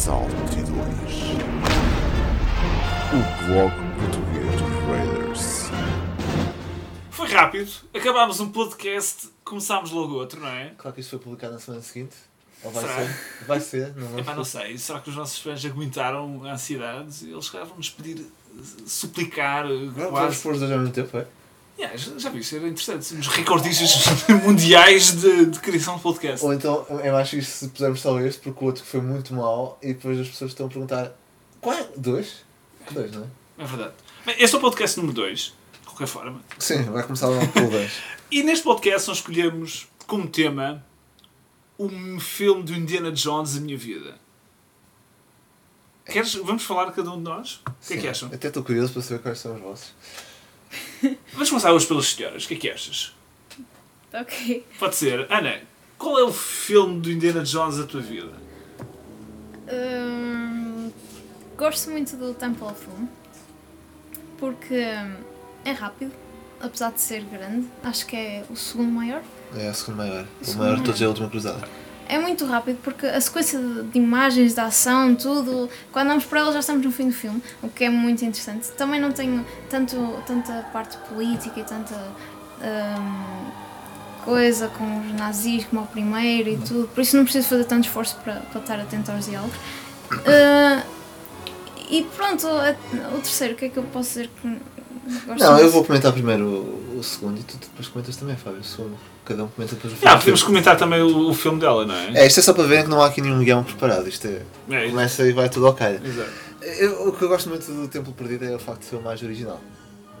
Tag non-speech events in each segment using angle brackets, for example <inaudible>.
22 O blog português dos Raiders Foi rápido, acabámos um podcast, começámos logo outro, não é? Claro que isto foi publicado na semana seguinte. Ou vai Será? ser? Vai ser, não Epá, não vamos sei, será que os nossos fãs aguentaram a ansiedade? Eles calhar vão-nos pedir, eh, suplicar, eh, Vamos vamos quase. pôr os dois ao mesmo tempo, é? Yeah, já, já viste, era interessante. Somos recordistas <laughs> mundiais de, de criação de podcast. Ou então é mais fixe se pusermos só este, porque o outro foi muito mau e depois as pessoas estão a perguntar: qual é? Dois? Dois, não é? É verdade. Bem, Este é o podcast número 2, de qualquer forma. Sim, vai começar logo pelo <laughs> dois. E neste podcast nós escolhemos como tema um filme do Indiana Jones da minha vida. Queres, vamos falar cada um de nós? O que é que Sim. acham? Até estou curioso para saber quais são os vossos. <laughs> Vamos começar hoje pelas senhoras. O que é que achas? Ok. Pode ser. Ana, qual é o filme do Indiana Jones da tua vida? Hum, gosto muito do Temple of Doom porque hum, é rápido, apesar de ser grande. Acho que é o segundo maior. É a segunda maior. O segundo maior de todos é a última cruzada. É muito rápido porque a sequência de, imagens, de ação, tudo, quando vamos por ela já estamos no fim do filme, o que é muito interessante. Também não tenho tanto, tanta parte política e tanta hum, coisa com os nazis como o primeiro e tudo, por isso não preciso fazer tanto esforço para, para estar atento aos diálogos. <coughs> Ah, e pronto, o terceiro, o que é que eu posso dizer que gosto Não, eu muito? vou comentar primeiro o, o segundo e tu depois comentas também, Fábio. O segundo. Cada um comenta depois o Ah, filme. podemos comentar também o, o filme dela, não é? É, isto é só para verem que não há aqui nenhum guião preparado. Isto é. É, Começa e vai tudo ao calha. Exato. Eu- o que eu gosto muito do Templo Perdido é o facto de ser o mais original.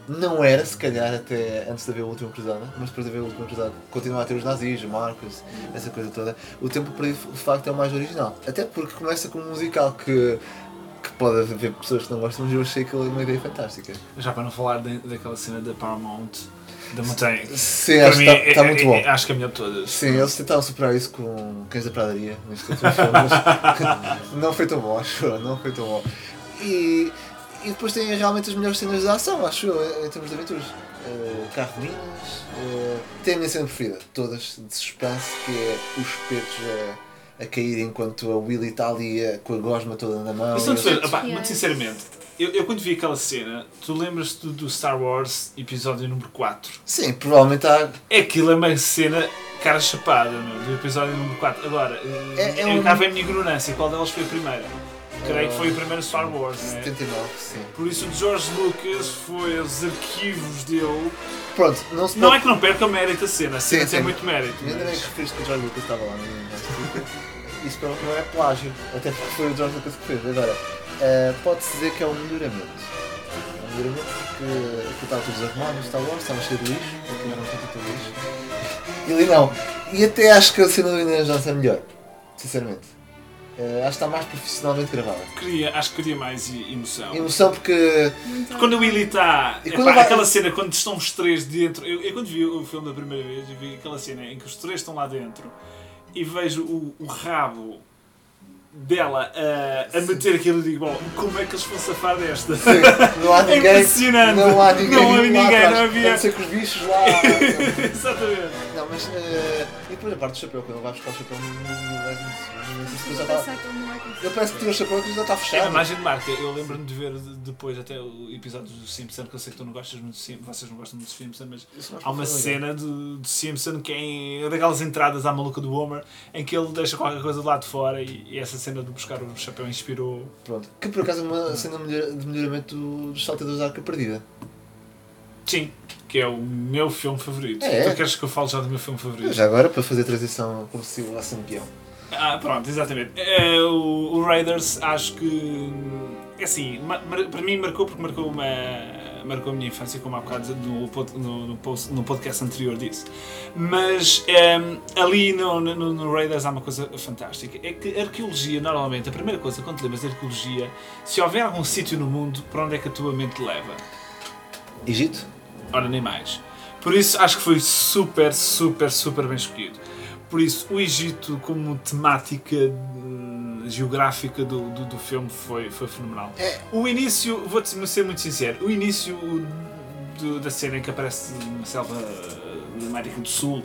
Não era, se calhar, até antes de haver a última cruzada, mas depois de haver a última cruzada, continua a ter os nazis, o Marcos, essa coisa toda. O Templo Perdido, de facto, é o mais original. Até porque começa com um musical que pode haver pessoas que não gostam, mas eu achei aquilo uma ideia fantástica. Já para não falar da- daquela cena da Paramount, da montanha. Sim, Para acho mim, que está é- tá é- muito é- bom. acho que é a melhor de todas. Sim, eles tentaram superar isso com Cães da Pradaria neste último filme, mas <laughs> não foi tão bom, acho eu, não foi tão bom. E, e depois tem realmente as melhores cenas de ação, acho eu, em termos de aventuras. Uh, carro de minas, uh, tem a minha cena preferida, todas de suspense, que é os espetos a, a cair enquanto a Willy está ali uh, com a gosma toda na mão. Isso não te fez, e- opá, Yeah. muito sinceramente, eu, eu quando vi aquela cena, tu lembras-te do, Star Wars episódio número 4? Sim, provavelmente há. Aquilo é uma cena cara chapada, meu, do episódio número 4. Agora, É- é eu um- cá vem a minha ignorância, qual delas foi a primeira? Creio que foi o primeiro Star Wars, né? 79, sim. Por isso o George Lucas foi aos arquivos dele. Pronto, não se Não pode- é que não perca o mérito a cena, a cena Sim, tem sim. muito mérito. Ainda bem mas- que referiste que o George Lucas estava lá no Netflix. Isso para não é plágio, até porque foi o George Lucas que fez. Agora, eh, pode-se dizer que é um melhoramento. É um melhoramento porque aquilo estava tudo desarrumado Star Wars, estava cheio de lixo, aquilo era um sítio de lixo. E ali não. E até acho que a cena do Indiana Jones é melhor, sinceramente. Eh, acho que está mais profissionalmente gravada. Queria, acho que queria mais emoção. Emoção porque. Muito Quando o Willy está. E epá, quando vai- Aquela cena quando estão os três dentro. Eu, eu quando vi o filme da primeira vez, eu vi aquela cena em que os três estão lá dentro e vejo o, o rabo dela a, a meter aquilo e digo, bom, como é que eles vão safar desta? Sim, não há <laughs> É ninguém. impressionante. Não há ninguém. Não há ninguém, não havia. A não ser que os bichos lá. <laughs> Exatamente. Não, mas. eh, e depois a parte do chapéu, quando ele vai buscar o chapéu segundo, depois já que ele não parece que tira o chapéu e já está É uma fechado. imagem de marca. Eu lembro-me de ver de- depois até o episódio do Simpson, que eu sei que tu não gostas muito vocês não gostam muito de Simpson, mas Isso não há uma cena de, de Simpson que é daquelas entradas à maluca do Homer em que ele deixa qualquer coisa de lá de fora e, e essa cena de buscar o chapéu inspirou. Pronto. Que por acaso é uma cena de melhor- de melhoramento do- dos saltadores da arca perdida. Sim, que é o meu filme favorito. É? Tu queres que eu fale já do meu filme favorito? Já agora, para fazer a transição como se eu fosse um peão. Ah, pronto, exatamente. É, o, o Raiders, acho que. É assim, para mim marcou porque marcou uma. Marcou a minha infância, como há bocado no, no, no, post- no podcast anterior disse. Mas ehm, ali no, no, no Raiders há uma coisa fantástica. É que arqueologia, normalmente, a primeira coisa quando te lembras de arqueologia, se houver algum sítio no mundo, para onde é que a tua mente leva? Egito? Ora, nem mais. Por isso, acho que foi super, super, super bem escolhido. Por isso, o Egito como temática hum, geográfica do, do, do filme foi, foi fenomenal. É. O início, vou-te ser muito sincero, o início do- da cena em que aparece uma selva da América do Sul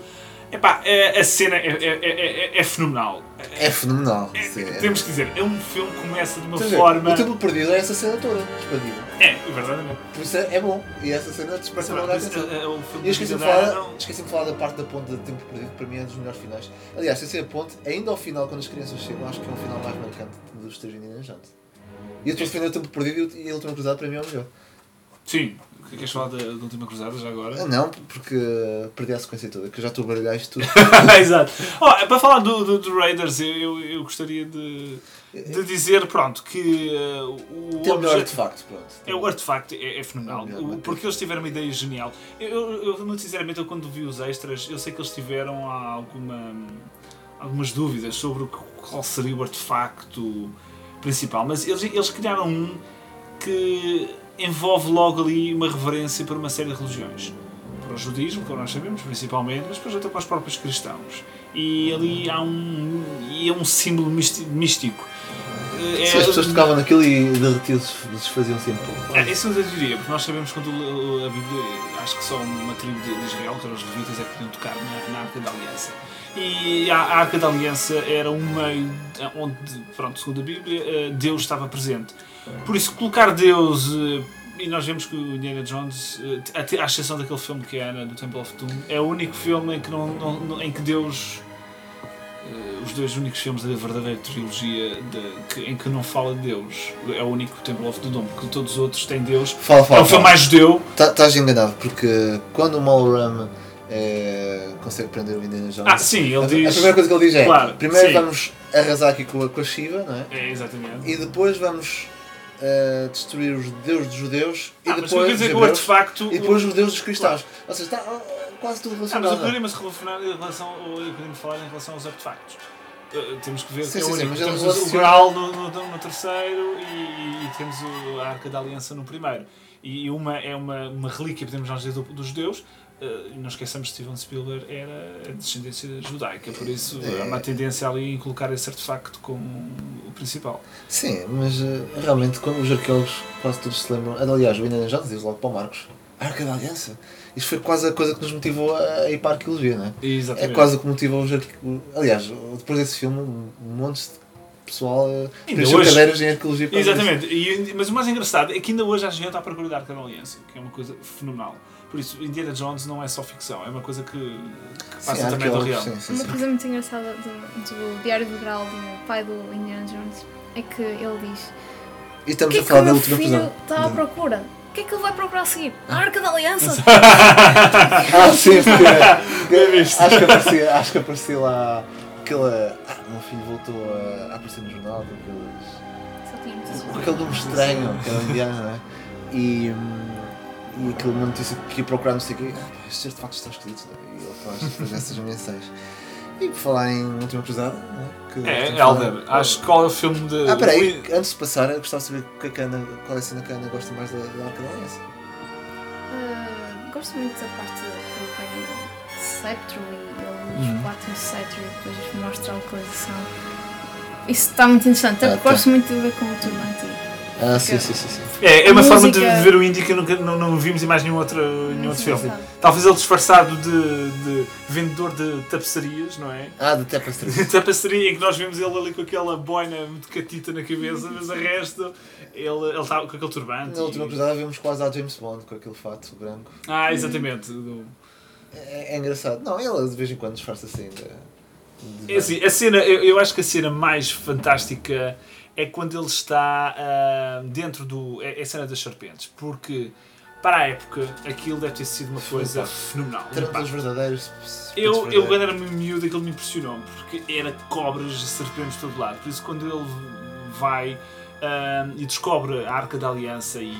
Epá, é- a cena é, é, é, é- é fenomenal. É fenomenal. É- é. temos que dizer, é um filme que começa de uma forma. O Templo Perdido é essa cena toda, expandida. É, verdadeiramente. Por isso é, é bom. E essa cena desperta logo a atenção. É, é, E eu esqueci-me de, de falar, Adão. esqueci de falar da parte da ponte do Tempo Perdido, que para mim é dos melhores finais. Aliás, sem ser a ponte, ainda ao final, quando as crianças chegam, acho que é um final mais marcante dos três Indiana Jones. E eu estou a defender o Tempo Perdido e a Última Cruzada para mim é o melhor. Sim, queres falar da, da última cruzada já agora? Ah, não, porque perdi a sequência toda, que eu já estou a baralhar isto tudo. <laughs> Exato. Ó, para falar do, do, do Raiders, eu, eu, gostaria de, de dizer, pronto, que eh, o Tem o melhor artefacto, pronto. É, o artefacto é, é fenomenal, É o O- é? porque eles tiveram uma ideia genial. Eu, eu, eu, muito sinceramente, eu quando vi os extras, eu sei que eles tiveram alguma, algumas dúvidas sobre o que- qual seria o artefacto principal, mas eles, eles criaram um que envolve logo ali uma reverência para uma série de religiões. Para o judaísmo, como nós sabemos, principalmente, mas depois até para os próprios cristãos. E ali há um, é um símbolo místi- místico. É- Se as pessoas tocavam naquilo e derretiam-se, desfaziam sempre. é, isso eu diria, porque nós sabemos quando a Bíblia, acho que só uma tribo de de Israel, que eram os levitas, é que podiam tocar na, na Arca da Aliança. E a, a Arca da Aliança era um meio onde, pronto, segundo a Bíblia, eh, Deus estava presente. Por isso, colocar Deus, eh, e nós vemos que o Indiana Jones, eh, à exceção daquele filme que é Ana, do Temple of Doom, é o único filme em que, não, não- em que Deus. eh, os dois únicos filmes da verdadeira trilogia de- que- em que não fala de Deus. É o único Temple of Doom, porque todos os outros têm Deus. Fala, É fala. um filme fala. mais judeu. Tá- Estás enganado, porque quando o Malram eh, consegue prender o Indiana Jones. Ah, sim, ele a, a diz. primeira coisa que ele diz é: Claro, primeiro sim. vamos arrasar aqui com a, com a Shiva, não é? É, exatamente. E depois vamos eh, destruir os deuses dos judeus e Ah, eu depois dizer que o hebreus, artefacto. e depois os deuses dos cristãos. Ou seja, está ah, quase tudo Ah, mas relacionado. eu queria se relacionar em relação, ou falar em relação aos artefactos. Uh, temos que ver Sim, que é sim, o sim, mas temos o Graal no, no, no terceiro e, e temos o- a Arca da Aliança no primeiro. E uma é uma, uma relíquia, podemos nós dizer, do- dos judeus. Uh, não esqueçamos que Steven Spielberg era a descendência judaica, por isso É. há uma tendência ali em colocar esse artefacto como o principal. Sim, mas eh, realmente quando os arqueólogos quase todos se lembram. Aliás, o Indiana Jones diz logo para o Marcos: Arca da Aliança. Isto foi quase a coisa que nos motivou a a ir para a arqueologia, não é? É Exatamente. quase o que motivou os arqueólogos. Aliás, depois desse filme, um monte de pessoal eh, preencheu hoje- cadeiras em arqueologia Exatamente, e, mas o mais engraçado é que ainda hoje a gente está à procura da Arca da Aliança, que é uma coisa fenomenal. Por isso, Indiana Jones não é só ficção, é uma coisa que, que Sim, passa também do real. sim, sim, Uma sim. coisa muito engraçada do, do Diário do Graal do pai do Indiana Jones é que ele diz: E O estamos que é a que falar o da meu última filho está à procura? O que é que ele vai procurar a seguir? A Arca da Aliança! <laughs> Ah, sim, porque, <laughs> visto. acho, que aparecia, acho que aparecia lá aquela. Ah, o meu filho voltou a, a aparecer no jornal com aqueles. Só tinha muitas com aquele nome estranho, que era indiano, não é? E, hum, e aquele uma notícia que ia procurar não sei o quê, ah, estes artefactos estão esquisitos, não é? E ele faz, faz essas mensagens. E por falar em Última Cruzada, não é? Que É, estamos Elder, falando- acho que qual é o filme de. Ah, peraí, antes de passar, eu gostava de saber o que é que a Ana, qual é a cena que a Ana gosta mais da, da Arca da Aliança. Ah, gosto muito da parte que ele pega o cetro e ele Uhum. bate no cetro e depois mostra a localização. Isso está muito interessante. Ah, tá. gosto muito de ver com o turbante. Ah, sim, sim, sim. sim. É, é uma A forma de, música- de ver o indie que nunca não, não vimos em mais nenhum outro, nenhum outro filme. Talvez ele disfarçado de, de vendedor de tapeçarias, não é? Ah, da Tapestry. <laughs> De tapeçaria em que nós vimos ele ali com aquela boina muito catita na cabeça, mas o resto ele ele estava com aquele turbante. Na Última e- Cruzada vimos quase a James Bond com aquele fato branco. Ah, exatamente. Do- É, é engraçado. Não, ele de vez em quando disfarça assim. De, de- É assim, a cena, eu, eu acho que a cena mais fantástica é quando ele está ah, dentro do. É, é a cena das serpentes, porque para a época aquilo deve ter sido uma coisa fenomenal. impacto. verdadeiros. Eu, eu quando era miúdo aquilo me impressionou porque era cobras e serpentes de todo lado. Por isso quando ele vai ah, e descobre a Arca da Aliança e,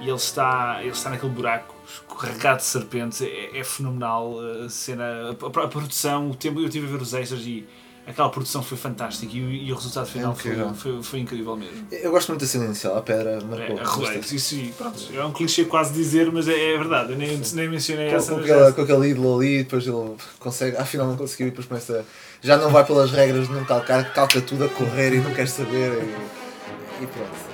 e ele, está, ele está naquele buraco escorregado de serpentes, é, é fenomenal a cena, a, a- a produção, o tempo, eu estive a ver os extras e aquela produção foi fantástica e, o- e o resultado final foi, incrível. foi, foi incrível mesmo. Eu gosto muito da inicial, a pedra marcou. É, rolex, isso pronto, é um clichê quase dizer, mas é, é verdade, eu nem, nem mencionei Com, essa. com, aquela, é- com aquele ídolo ali, depois ele consegue, afinal não conseguiu e depois começa. Já não vai pelas regras de não calcar, calca tudo a correr e não quer saber. E, e pronto.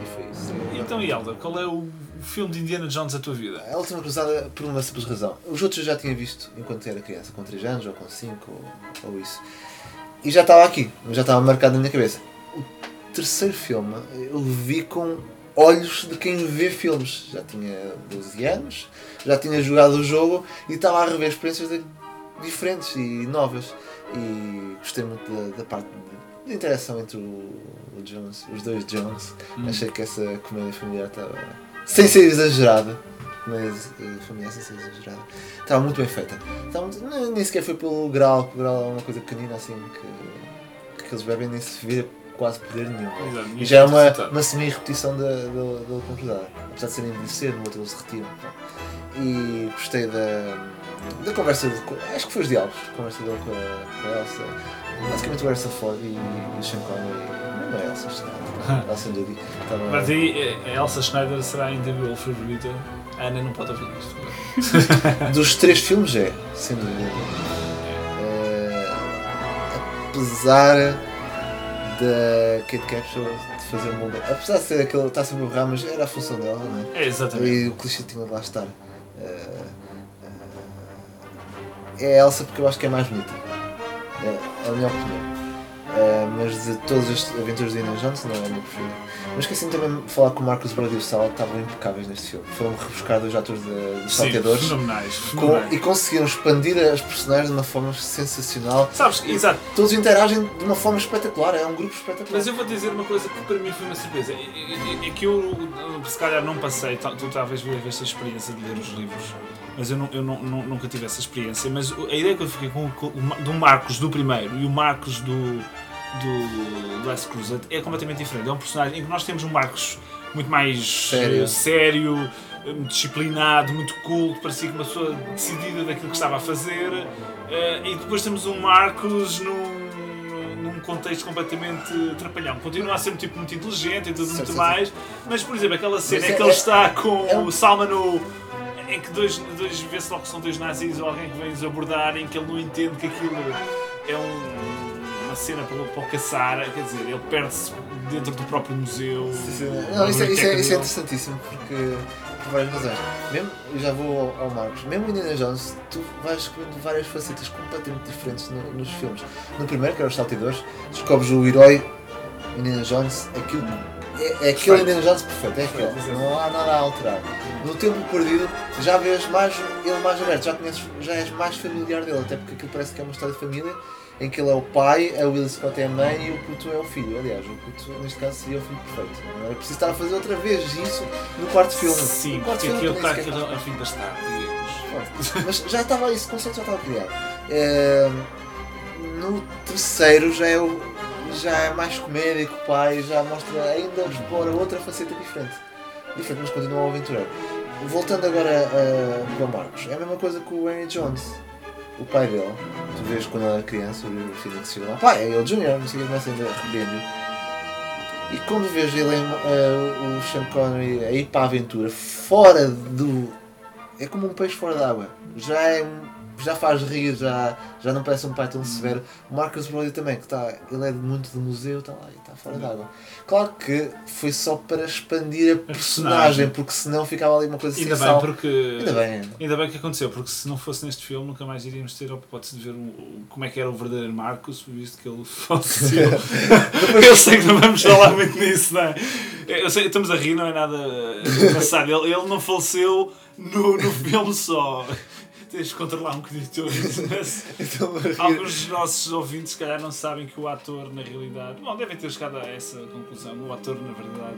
E, e foi isso. Então, e Elder, qual é o filme de Indiana Jones da tua vida? A última cruzada por uma simples razão. Os outros eu já tinha visto enquanto era criança, com 3 anos ou com 5 ou, ou isso. E já estava aqui, já estava marcado na minha cabeça. O terceiro filme eu vi com olhos de quem vê filmes. Já tinha 12 anos, já tinha jogado o jogo e estava a rever experiências de- diferentes e novas. E gostei muito da, da parte de, de interação entre o, o Jones, os dois Jones. Hum. Achei que essa comédia familiar estava. Sem ser exagerada. Mas eh, familiar sem ser exagerada. Estava muito bem feita. Estava muito- nem, sequer foi pelo grau, o grau é uma coisa pequenina assim que, que eles bebem nem se vê quase poder nenhum. Exato, E já é uma, uma semi-repetição da, da, da última. Apesar de serem envelhecer, no outro eles retiram. E gostei da, da conversa, de, acho que foi os diálogos, a conversa dele com a, com a Elsa. Basicamente o Harrison Ford e, e o Sean Connery, não é a Elsa, a <laughs> Elsa Judy. Estava- Mas aí eh, a Elsa Schneider será a individual favorita. A Ana não pode ouvir isto. <laughs> Dos três filmes é, sem dúvida. Eh, apesar da Kate Capshaw de fazer um bom. Apesar de ser aquele. está sempre a mas era a função dela, não é? É, exatamente. E o clichê tinha de lá estar. Eh, é a Elsa porque eu acho que é mais bonita. É, é a minha opinião. Eh, mas de todas as aventuras de Indiana Jones não é a minha preferida. Mas esqueci também de falar que o Marcos Brody e o Sal estavam impecáveis neste filme. Foram rebuscar dois atores de, de Sim, salteadores fenomenais. com- e conseguiram expandir as personagens de uma forma sensacional. Sabes, exato. Todos interagem de uma forma espetacular, é um grupo espetacular. Mas eu vou dizer uma coisa que para mim foi uma surpresa. É, é- é que eu, se calhar, não passei, tu talvez vives esta experiência de ler os livros, mas eu, não, eu não- não- nunca tive essa experiência. Mas a ideia que eu fiquei com, com do Marcos do primeiro e o Marcos do, do Last Crusade é completamente diferente. É um personagem em que nós temos um Marcos muito mais Sério. eh, sério eh, muito disciplinado, muito culto, parecia que uma pessoa decidida daquilo que estava a fazer. eh, e depois temos um Marcos num, num contexto completamente trapalhão. Continua a ser um tipo muito inteligente e tudo muito mais, mas por exemplo, aquela cena é- que ele está com é o Salman no. Em que dois, dois vê-se logo que são dois nazis ou alguém que vem-os abordar, em que ele não entende que aquilo é um- uma cena para, para o caçar, quer dizer, ele perde-se dentro do próprio museu. Sim, sim. Não, isso, é, isso, é, isso é interessantíssimo porque por várias razões. Mesmo, eu já vou ao, ao Marcos, mesmo Indiana Jones, tu vais descobrindo várias facetas completamente diferentes no- nos filmes. No primeiro, que era os saltadores, descobres o herói Indiana Jones, aquilo é, é aquele. Indiana Jones perfeito, é aquele. Não há nada a alterar. No tempo perdido já vês mais ele mais aberto, já conheces, já és mais familiar dele, até porque aquilo parece que é uma história de família em que ele é o pai, a Will Scott é a mãe e o puto é o filho. Aliás, o puto neste caso seria o filho perfeito. Não era preciso estar a fazer outra vez isso no quarto filme. Sim, no quarto porque aquilo está sequer aquilo faz a fim digamos. parte. Mas já estava, esse conceito já estava criado. Eh, no terceiro já é, o, já é mais comédia que o pai, já mostra, ainda explora outra faceta diferente. Diferente, mas continua a aventureiro. Voltando agora a, o Marcos, é a mesma coisa que o Henry Jones. O pai dele, tu vês quando ele era criança, o filho que se lá, pai, é ele Junior, não sei o que, começa ainda repreender. E quando vês ele, eh, o Sean Connery a ir para a aventura, fora do. É como um peixe fora d'água. Já é um- já faz rir, já, já não parece um pai tão severo. O Marcus Brody também, que está, ele é muito do museu, está lá e está fora d'água. Claro que foi só para expandir a personagem, porque senão ficava ali uma coisa Ainda sem bem, porque. Ainda bem. Ainda bem que aconteceu, porque se não fosse neste filme nunca mais iríamos ter a hipótese de ver um- como é que era o verdadeiro Marcos, visto que ele <laughs> faleceu. eu sei que não vamos falar muito nisso, não é? Eu sei, estamos a rir, não é nada engraçado. Ele, ele não faleceu no, no filme só. Tens de controlar um bocadinho o teu <laughs> mas Então, alguns dos nossos ouvintes se calhar não sabem que o ator na realidade. Bom, devem ter chegado a essa conclusão. O ator na verdade.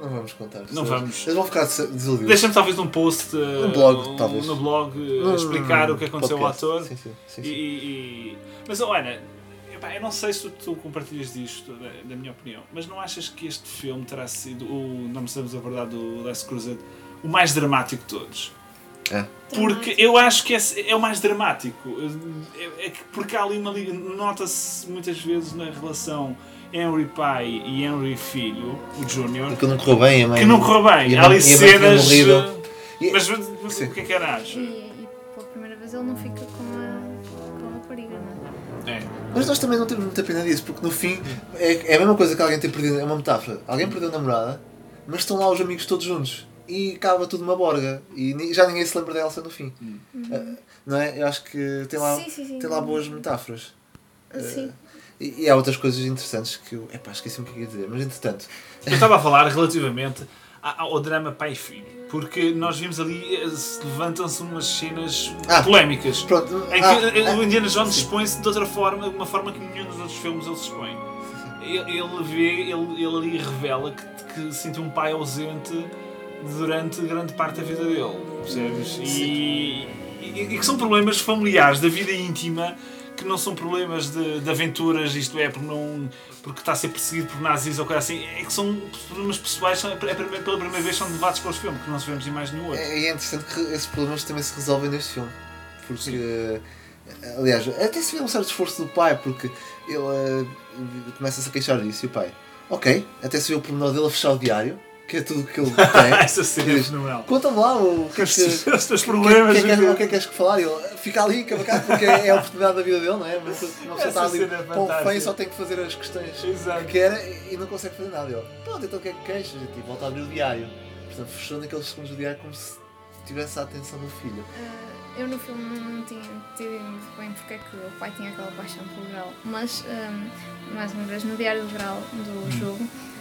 Não vamos contar. Não Eles- vamos. Eles vão ficar des- desiludidos. Deixa-me talvez num post. No blog, uh, talvez. No blog uh, explicar o que aconteceu ao podcast. ator. Sim, sim, sim, E, e- Mas, epá, eu não sei se tu compartilhas disto, da, da minha opinião, mas não achas que este filme terá sido, o, não me sabemos a verdade, do Last Crusade, o mais dramático de todos? Porque eu acho que esse é o mais dramático. É, é que porque há ali uma liga. Nota-se muitas vezes na relação Henry pai e Henry filho, o Júnior, Que não correu bem, a mãe. que não correu bem. E Há ali e cenas. morrido. uh, E- Mas Sim. o que é que era? E, e pela primeira vez ele não fica com a, com a rapariga, não é? É. Mas nós também não temos muita pena disso, porque no fim é, é a mesma coisa que alguém ter perdido, é uma metáfora. Alguém perdeu a namorada mas estão lá os amigos todos juntos. E acaba tudo uma borga. E já ninguém se lembra da Elsa no fim. Ah, não é? Eu acho que tem lá, Sim, sim, sim. tem lá boas metáforas. Sim. E, e há outras coisas interessantes que eu. Epá, esqueci-me o que ia dizer, mas entretanto. Eu estava a falar relativamente ao drama pai e filho. Porque nós vimos ali, eh, se levantam-se umas cenas Ah. polémicas. Pronto. Em que ah, eh, ah, o Indiana Jones expõe-se de outra forma, de uma forma que nenhum dos outros filmes ele se expõe. Ele, ele vê, ele, ele ali revela que, que sentiu um pai ausente durante grande parte da vida dele, percebes? E, e, e que são problemas familiares, da vida íntima, que não são problemas de, de aventuras, isto é, porque, não, porque está a ser perseguido por nazis ou coisa assim, é que são problemas pessoais, são, é, primeira- pela primeira vez são levados para os filmes, que não se vemos em mais nenhum outro. É, é interessante que esses problemas também se resolvem neste filme. Porque, aliás, até se vê um certo esforço do pai, porque ele eh, começa-se a queixar disso e o pai, ok, até se vê o pormenor dele a fechar o diário, que é tudo o que ele tem. <laughs> Essa cena é fenomenal. Conta-me lá o que é que. <laughs> Os teus O que, problemas. é que, é que, o que é que queres que falar? E Ele fica ali, cabacado, porque é a oportunidade da vida dele, não é? Mas pessoa Essa está ali é com fantástica. fã só tem que fazer as questões Exato. que quer e não consegue fazer nada. Ele, pronto, então o que é que queixas? E tipo, volta a abrir o diário. Portanto, fechou naqueles segundos do diário como se tivesse a atenção do filho. Ah, eu no filme não tinha entendido muito bem porque é que o pai tinha aquela paixão pelo Grau, mas ah, mais uma vez no Diário do Grau do jogo ah,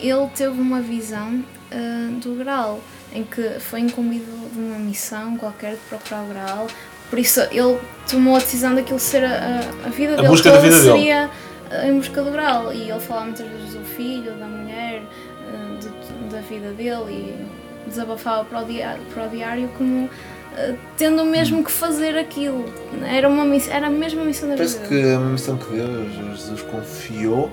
ele teve uma visão ah, do Grau em que foi incumbido de uma missão qualquer de procurar o Grau, por isso ele tomou a decisão daquilo ser a, a- vida A dele busca da toda vida dele. seria ah, em busca do Grau e ele falava muitas vezes do filho, da mulher, ah, de- da vida dele e desabafava para o diário, para o diário como tendo mesmo que fazer aquilo. Era, uma era a mesma missão da Parece vida que dele. é uma missão que Deus, Jesus confiou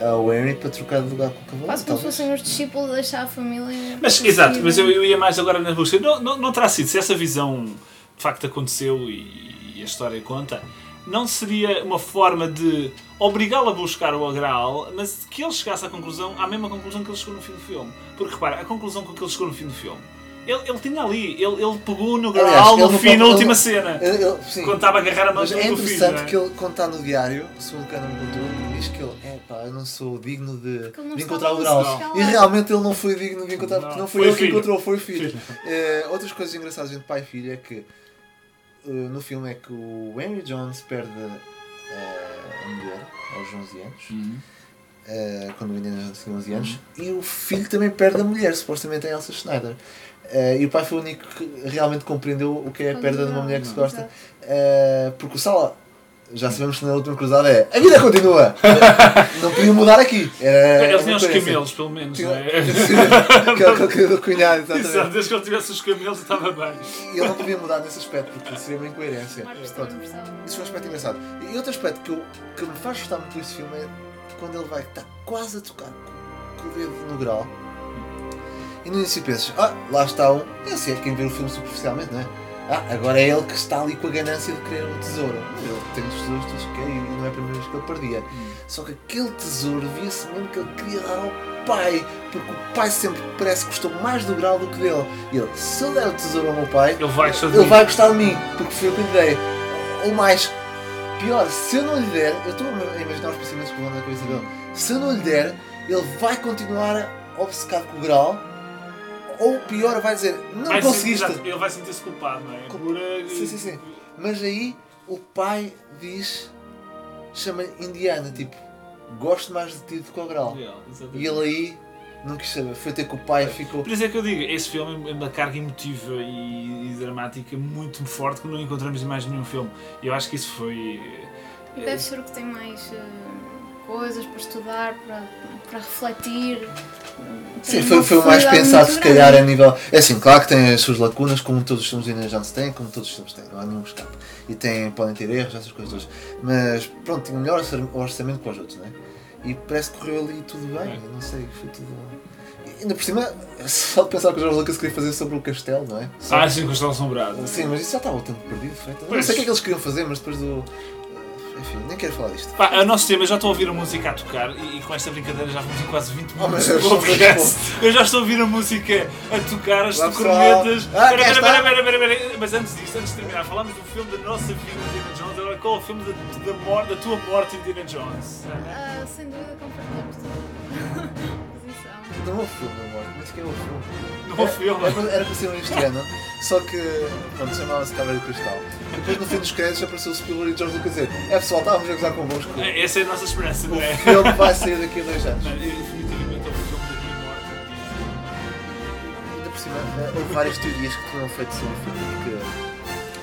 ao Henry para trocar de lugar com o cavalo. Quase como se fossem os discípulos deixar a família. Mas, exato, mas eu, eu ia mais agora na busca. Não, não, não terá sido, se essa visão de facto aconteceu e, e a história conta, não seria uma forma de obrigá-lo a buscar o Graal, mas que ele chegasse à conclusão, à mesma conclusão que ele chegou no fim do filme. Porque repara, a conclusão com que ele chegou no fim do filme, ele, ele tinha ali, ele, ele pegou no ele no fim, na última ele- cena. Ele- ele- sim. Quando estava a agarrar a mão Mas do é filho. interessante é? que ele, quando está no diário, segundo o Canon Cultura, diz que ele, é pá, eu não sou digno de, de encontrar o grau. E realmente ele não foi digno de encontrar, Não, porque não foi, foi ele que filho. encontrou, foi o filho. Filho. Eh, outras coisas engraçadas entre pai e filho é que eh, no filme é que o Henry Jones perde eh, a mulher aos 11 anos. Uhum. Eh, quando o Indiana Jones tinha 11 anos, e o filho também perde a mulher, supostamente a Elsa Schneider. Eh, e o pai foi o único que realmente compreendeu o que é a perda de uma mulher que se gosta. Eh, porque o Sala, já sabemos que na última cruzada é a vida continua! <laughs> não podia mudar aqui. Era Ele uma tinha os coerência. camelos, pelo menos, Tinha- não é? <laughs> Aquele que do cunhado, exatamente. Exato, desde que ele tivesse os camelos estava bem. E ele não podia mudar nesse aspecto, porque seria uma incoerência. Pronto. Isso foi um aspecto engraçado. E outro aspecto que, eu, que me faz gostar muito desse filme é quando ele vai estar quase a tocar com, o dedo no grau. E no início pensas, ah, lá está um. É assim, é quem vê o filme superficialmente, não é? Ah, agora é ele que está ali com a ganância de querer o tesouro. Ele tem os tesouros todos que quer e não é a primeira vez que ele perdia. Só que aquele tesouro via-se mesmo que ele queria dar ao pai, porque o pai sempre parece que gostou mais do grau do que dele. E ele, se eu der o tesouro ao meu pai, Ele vai gostar de ele mim. vai gostar de mim, porque foi eu que lhe dei. Ou mais, pior, se eu não lhe der, eu estou a imaginar os pensamentos que vão na cabeça dele. Se eu não lhe der, ele vai continuar obcecado com o grau, ou pior, vai dizer, não Vai conseguiste. ele vai sentir-se culpado, não é? Com- Por, eh, Sim, sim, sim. Mas aí o pai diz, chama Indiana, tipo, gosto mais de ti do que o grau. Exatamente. E ele aí não quis saber, foi ter com o pai e ficou. Por isso é que eu digo, esse filme é uma carga emotiva e, e dramática muito forte que não encontramos em mais nenhum filme. Eu acho que isso foi. E Deve ser o que tem mais eh, coisas para estudar, para, para refletir. Sim, foi, foi o mais pensado, se calhar, a nível. É assim, claro que tem as suas lacunas, como todos os filmes de Indiana Jones têm, como todos os filmes têm, não há nenhum escape. E tem, podem ter erros, essas coisas todas. Mas pronto, tinha melhor orçam- orçamento que os outros, não é? E parece que correu ali tudo bem, É. eu não sei, foi tudo. E ainda por cima, <laughs> só de pensar que o Jorge Lucas queria fazer sobre o castelo, não é? Ah, sim, o Estado Assombrado. Sim, mas isso já estava o tempo perdido, feito. Não sei o que é que eles queriam fazer, mas depois do. Enfim, nem quero falar disto. Pá, o nosso tema, eu já estou a ouvir a música a tocar e, e com esta brincadeira já vamos em quase 20 Oh, minutos podcast. Eu já estou a ouvir a música a tocar, as Lá, cornetas. pessoal. Ah, Pera, pera, pera, pera, pera, pera. Mas antes disto, antes de terminar, falámos do filme da nossa vida, Jones. Agora qual é o filme da, da, morte, da tua morte, Indiana Jones? Ah, sem dúvida, posição. Não houve filme, amor. Como é que houve filme? Não houve filme. Era, para- era para ser um este ano, só que pronto, chamava-se Câmara de Cristal. Depois no fim dos créditos apareceu o Spielberg e George Lucas É pessoal, estávamos a gozar convosco. É, Essa é a nossa esperança, não O é? filme vai sair daqui a dois anos. É o da morte. Ainda por cima, houve várias teorias que tinham feito sobre o filme. Que...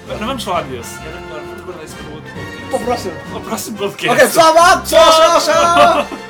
Não vamos falar desse. Era melhor, vamos guardar isso para o outro podcast. Para o próximo. Para o próximo podcast. Ok, pessoal, vá! Tchau, tchau, tchau! <laughs>